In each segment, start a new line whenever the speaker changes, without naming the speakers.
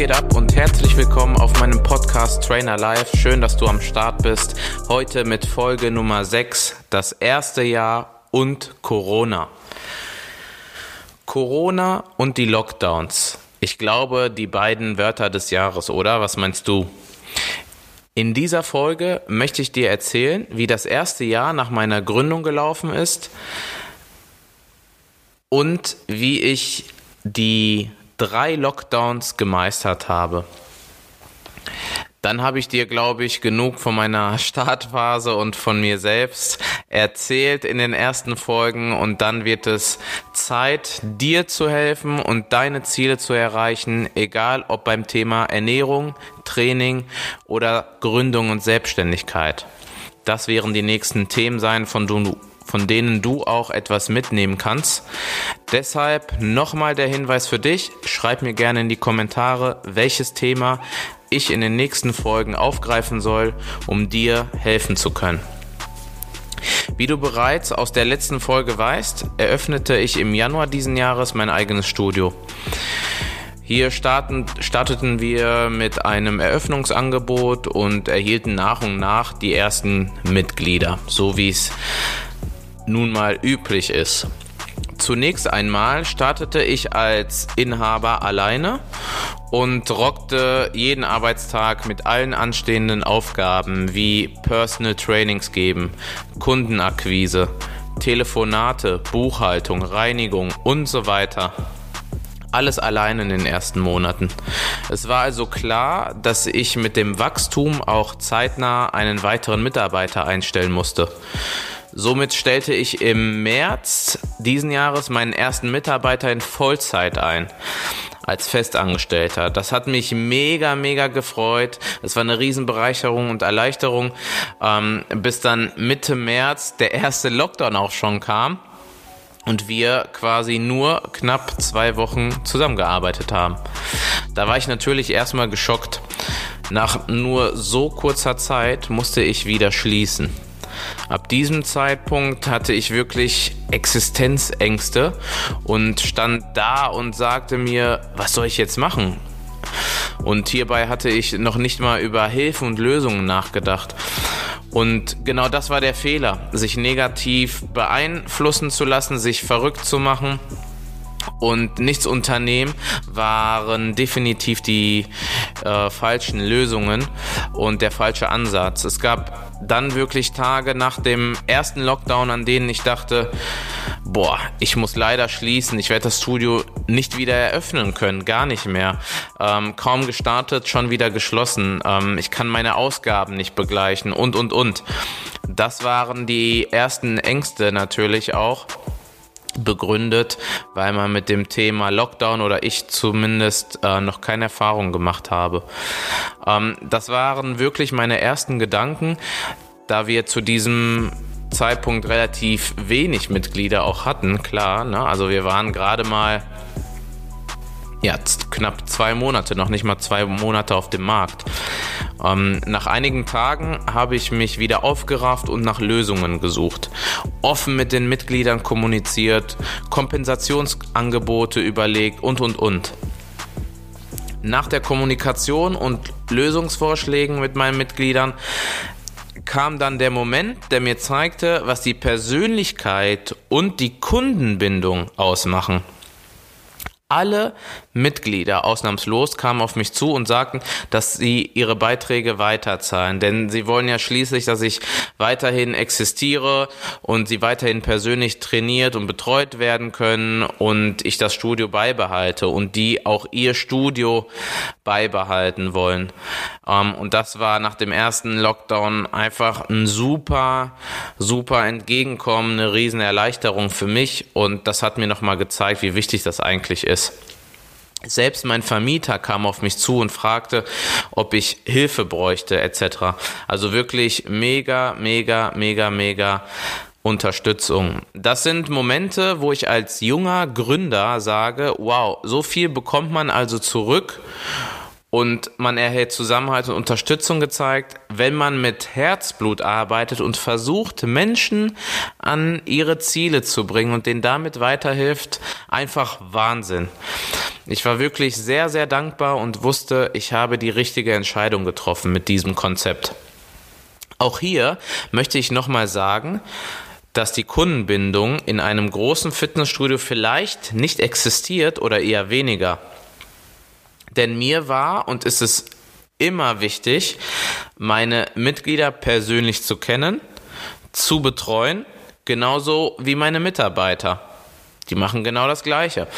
Geht ab und herzlich willkommen auf meinem Podcast Trainer Live. Schön, dass du am Start bist. Heute mit Folge Nummer 6, das erste Jahr und Corona. Corona und die Lockdowns. Ich glaube, die beiden Wörter des Jahres, oder? Was meinst du? In dieser Folge möchte ich dir erzählen, wie das erste Jahr nach meiner Gründung gelaufen ist und wie ich die drei Lockdowns gemeistert habe. Dann habe ich dir, glaube ich, genug von meiner Startphase und von mir selbst erzählt in den ersten Folgen und dann wird es Zeit, dir zu helfen und deine Ziele zu erreichen, egal ob beim Thema Ernährung, Training oder Gründung und Selbstständigkeit. Das wären die nächsten Themen sein, von, du, von denen du auch etwas mitnehmen kannst. Deshalb nochmal der Hinweis für dich. Schreib mir gerne in die Kommentare, welches Thema ich in den nächsten Folgen aufgreifen soll, um dir helfen zu können. Wie du bereits aus der letzten Folge weißt, eröffnete ich im Januar diesen Jahres mein eigenes Studio. Hier starten, starteten wir mit einem Eröffnungsangebot und erhielten nach und nach die ersten Mitglieder, so wie es nun mal üblich ist. Zunächst einmal startete ich als Inhaber alleine und rockte jeden Arbeitstag mit allen anstehenden Aufgaben wie Personal Trainings geben, Kundenakquise, Telefonate, Buchhaltung, Reinigung und so weiter. Alles allein in den ersten Monaten. Es war also klar, dass ich mit dem Wachstum auch zeitnah einen weiteren Mitarbeiter einstellen musste. Somit stellte ich im März diesen Jahres meinen ersten Mitarbeiter in Vollzeit ein als Festangestellter. Das hat mich mega, mega gefreut. Es war eine Riesenbereicherung und Erleichterung, ähm, bis dann Mitte März der erste Lockdown auch schon kam und wir quasi nur knapp zwei Wochen zusammengearbeitet haben. Da war ich natürlich erstmal geschockt. Nach nur so kurzer Zeit musste ich wieder schließen. Ab diesem Zeitpunkt hatte ich wirklich Existenzängste und stand da und sagte mir, was soll ich jetzt machen? Und hierbei hatte ich noch nicht mal über Hilfen und Lösungen nachgedacht. Und genau das war der Fehler, sich negativ beeinflussen zu lassen, sich verrückt zu machen und nichts unternehmen waren definitiv die äh, falschen Lösungen und der falsche Ansatz. Es gab dann wirklich Tage nach dem ersten Lockdown, an denen ich dachte, boah, ich muss leider schließen, ich werde das Studio nicht wieder eröffnen können, gar nicht mehr. Ähm, kaum gestartet, schon wieder geschlossen. Ähm, ich kann meine Ausgaben nicht begleichen und, und, und. Das waren die ersten Ängste natürlich auch begründet, weil man mit dem Thema Lockdown oder ich zumindest äh, noch keine Erfahrung gemacht habe. Ähm, das waren wirklich meine ersten Gedanken, da wir zu diesem Zeitpunkt relativ wenig Mitglieder auch hatten, klar. Ne? Also wir waren gerade mal ja, knapp zwei Monate, noch nicht mal zwei Monate auf dem Markt. Ähm, nach einigen Tagen habe ich mich wieder aufgerafft und nach Lösungen gesucht. Offen mit den Mitgliedern kommuniziert, Kompensationsangebote überlegt und, und, und. Nach der Kommunikation und Lösungsvorschlägen mit meinen Mitgliedern kam dann der Moment, der mir zeigte, was die Persönlichkeit und die Kundenbindung ausmachen. Alle Mitglieder ausnahmslos kamen auf mich zu und sagten, dass sie ihre Beiträge weiterzahlen. Denn sie wollen ja schließlich, dass ich weiterhin existiere und sie weiterhin persönlich trainiert und betreut werden können und ich das Studio beibehalte und die auch ihr Studio beibehalten wollen. Ähm, und das war nach dem ersten Lockdown einfach ein super, super Entgegenkommen, eine riesen Erleichterung für mich und das hat mir nochmal gezeigt, wie wichtig das eigentlich ist. Selbst mein Vermieter kam auf mich zu und fragte, ob ich Hilfe bräuchte etc. Also wirklich mega, mega, mega, mega Unterstützung. Das sind Momente, wo ich als junger Gründer sage, wow, so viel bekommt man also zurück und man erhält Zusammenhalt und Unterstützung gezeigt, wenn man mit Herzblut arbeitet und versucht, Menschen an ihre Ziele zu bringen und denen damit weiterhilft. Einfach Wahnsinn. Ich war wirklich sehr, sehr dankbar und wusste, ich habe die richtige Entscheidung getroffen mit diesem Konzept. Auch hier möchte ich nochmal sagen, dass die Kundenbindung in einem großen Fitnessstudio vielleicht nicht existiert oder eher weniger. Denn mir war und ist es immer wichtig, meine Mitglieder persönlich zu kennen, zu betreuen, genauso wie meine Mitarbeiter. Die machen genau das Gleiche.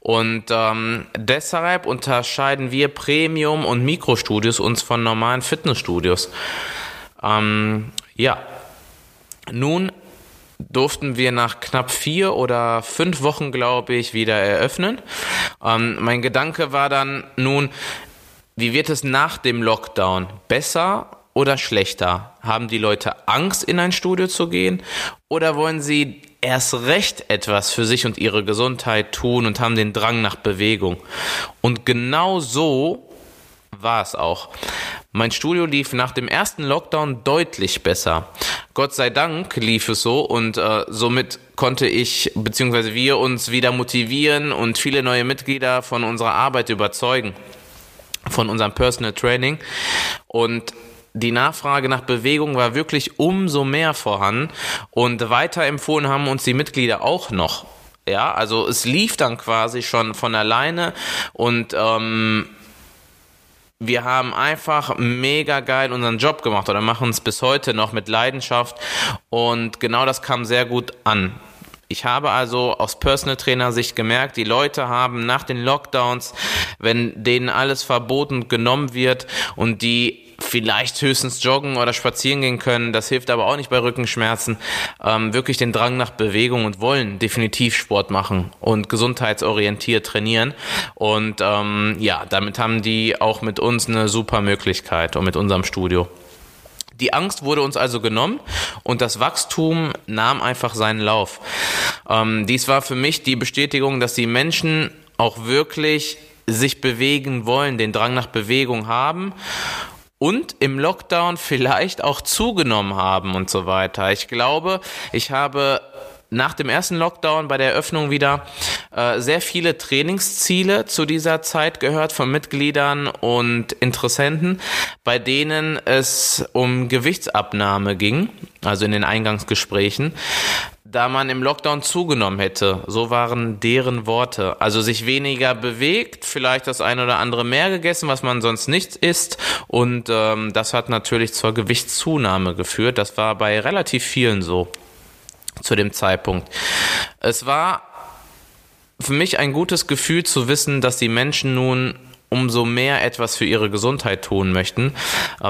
Und ähm, deshalb unterscheiden wir Premium- und Mikrostudios uns von normalen Fitnessstudios. Ähm, ja, nun durften wir nach knapp vier oder fünf Wochen, glaube ich, wieder eröffnen. Ähm, mein Gedanke war dann nun, wie wird es nach dem Lockdown? Besser oder schlechter? Haben die Leute Angst, in ein Studio zu gehen? Oder wollen sie erst recht etwas für sich und ihre Gesundheit tun und haben den Drang nach Bewegung? Und genau so war es auch. Mein Studio lief nach dem ersten Lockdown deutlich besser. Gott sei Dank lief es so und äh, somit konnte ich bzw. wir uns wieder motivieren und viele neue Mitglieder von unserer Arbeit überzeugen, von unserem Personal Training und die Nachfrage nach Bewegung war wirklich umso mehr vorhanden und weiterempfohlen haben uns die Mitglieder auch noch. Ja, also es lief dann quasi schon von alleine und ähm, wir haben einfach mega geil unseren Job gemacht oder machen es bis heute noch mit Leidenschaft und genau das kam sehr gut an. Ich habe also aus Personal Trainer Sicht gemerkt, die Leute haben nach den Lockdowns, wenn denen alles verboten genommen wird und die vielleicht höchstens joggen oder spazieren gehen können, das hilft aber auch nicht bei Rückenschmerzen, ähm, wirklich den Drang nach Bewegung und wollen definitiv Sport machen und gesundheitsorientiert trainieren. Und ähm, ja, damit haben die auch mit uns eine super Möglichkeit und mit unserem Studio. Die Angst wurde uns also genommen und das Wachstum nahm einfach seinen Lauf. Ähm, dies war für mich die Bestätigung, dass die Menschen auch wirklich sich bewegen wollen, den Drang nach Bewegung haben und im Lockdown vielleicht auch zugenommen haben und so weiter. Ich glaube, ich habe nach dem ersten Lockdown bei der Eröffnung wieder äh, sehr viele Trainingsziele zu dieser Zeit gehört von Mitgliedern und Interessenten, bei denen es um Gewichtsabnahme ging, also in den Eingangsgesprächen da man im Lockdown zugenommen hätte. So waren deren Worte. Also sich weniger bewegt, vielleicht das eine oder andere mehr gegessen, was man sonst nicht isst. Und ähm, das hat natürlich zur Gewichtszunahme geführt. Das war bei relativ vielen so zu dem Zeitpunkt. Es war für mich ein gutes Gefühl zu wissen, dass die Menschen nun umso mehr etwas für ihre Gesundheit tun möchten.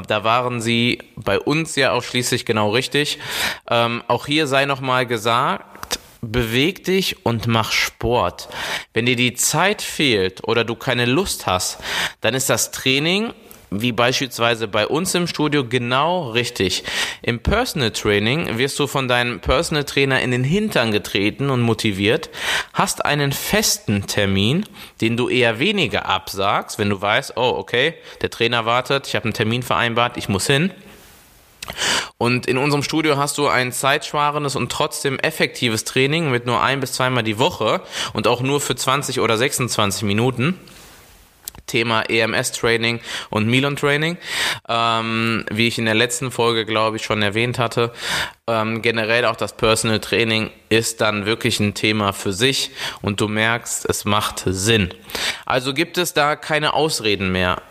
Da waren sie bei uns ja auch schließlich genau richtig. Ähm, auch hier sei nochmal gesagt, beweg dich und mach Sport. Wenn dir die Zeit fehlt oder du keine Lust hast, dann ist das Training wie beispielsweise bei uns im Studio genau richtig. Im Personal Training wirst du von deinem Personal Trainer in den Hintern getreten und motiviert, hast einen festen Termin, den du eher weniger absagst, wenn du weißt, oh okay, der Trainer wartet, ich habe einen Termin vereinbart, ich muss hin. Und in unserem Studio hast du ein zeitsparendes und trotzdem effektives Training mit nur ein bis zweimal die Woche und auch nur für 20 oder 26 Minuten. Thema EMS-Training und Milon-Training, ähm, wie ich in der letzten Folge, glaube ich, schon erwähnt hatte. Ähm, generell auch das Personal Training ist dann wirklich ein Thema für sich und du merkst, es macht Sinn. Also gibt es da keine Ausreden mehr.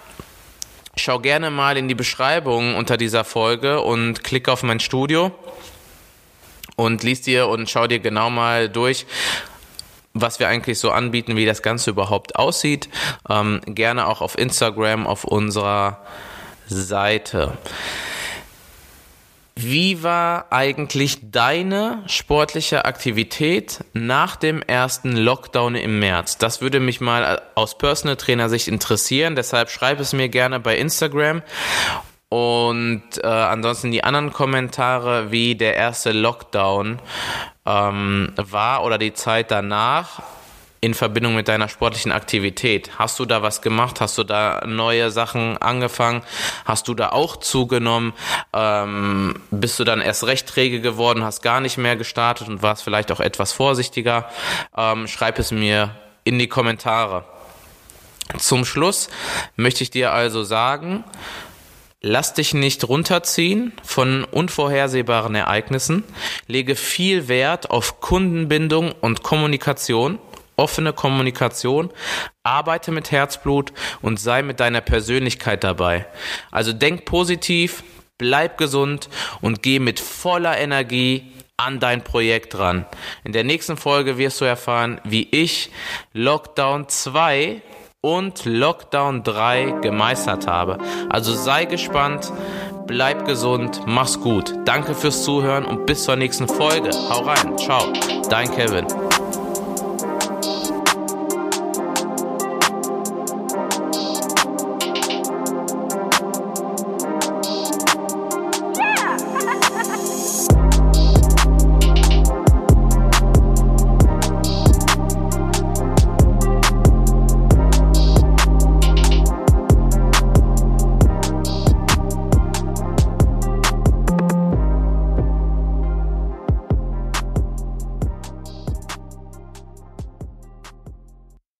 Schau gerne mal in die Beschreibung unter dieser Folge und klick auf mein Studio und liest dir und schau dir genau mal durch, was wir eigentlich so anbieten, wie das Ganze überhaupt aussieht. Ähm, gerne auch auf Instagram auf unserer Seite. Wie war eigentlich deine sportliche Aktivität nach dem ersten Lockdown im März? Das würde mich mal aus Personal Trainer Sicht interessieren. Deshalb schreib es mir gerne bei Instagram. Und äh, ansonsten die anderen Kommentare, wie der erste Lockdown ähm, war oder die Zeit danach, in Verbindung mit deiner sportlichen Aktivität? Hast du da was gemacht? Hast du da neue Sachen angefangen? Hast du da auch zugenommen? Ähm, bist du dann erst recht träge geworden, hast gar nicht mehr gestartet und warst vielleicht auch etwas vorsichtiger? Ähm, schreib es mir in die Kommentare. Zum Schluss möchte ich dir also sagen, Lass dich nicht runterziehen von unvorhersehbaren Ereignissen. Lege viel Wert auf Kundenbindung und Kommunikation, offene Kommunikation. Arbeite mit Herzblut und sei mit deiner Persönlichkeit dabei. Also denk positiv, bleib gesund und geh mit voller Energie an dein Projekt ran. In der nächsten Folge wirst du erfahren, wie ich Lockdown 2 und Lockdown 3 gemeistert habe. Also sei gespannt, bleib gesund, mach's gut. Danke fürs Zuhören und bis zur nächsten Folge. Hau rein, ciao, dein Kevin.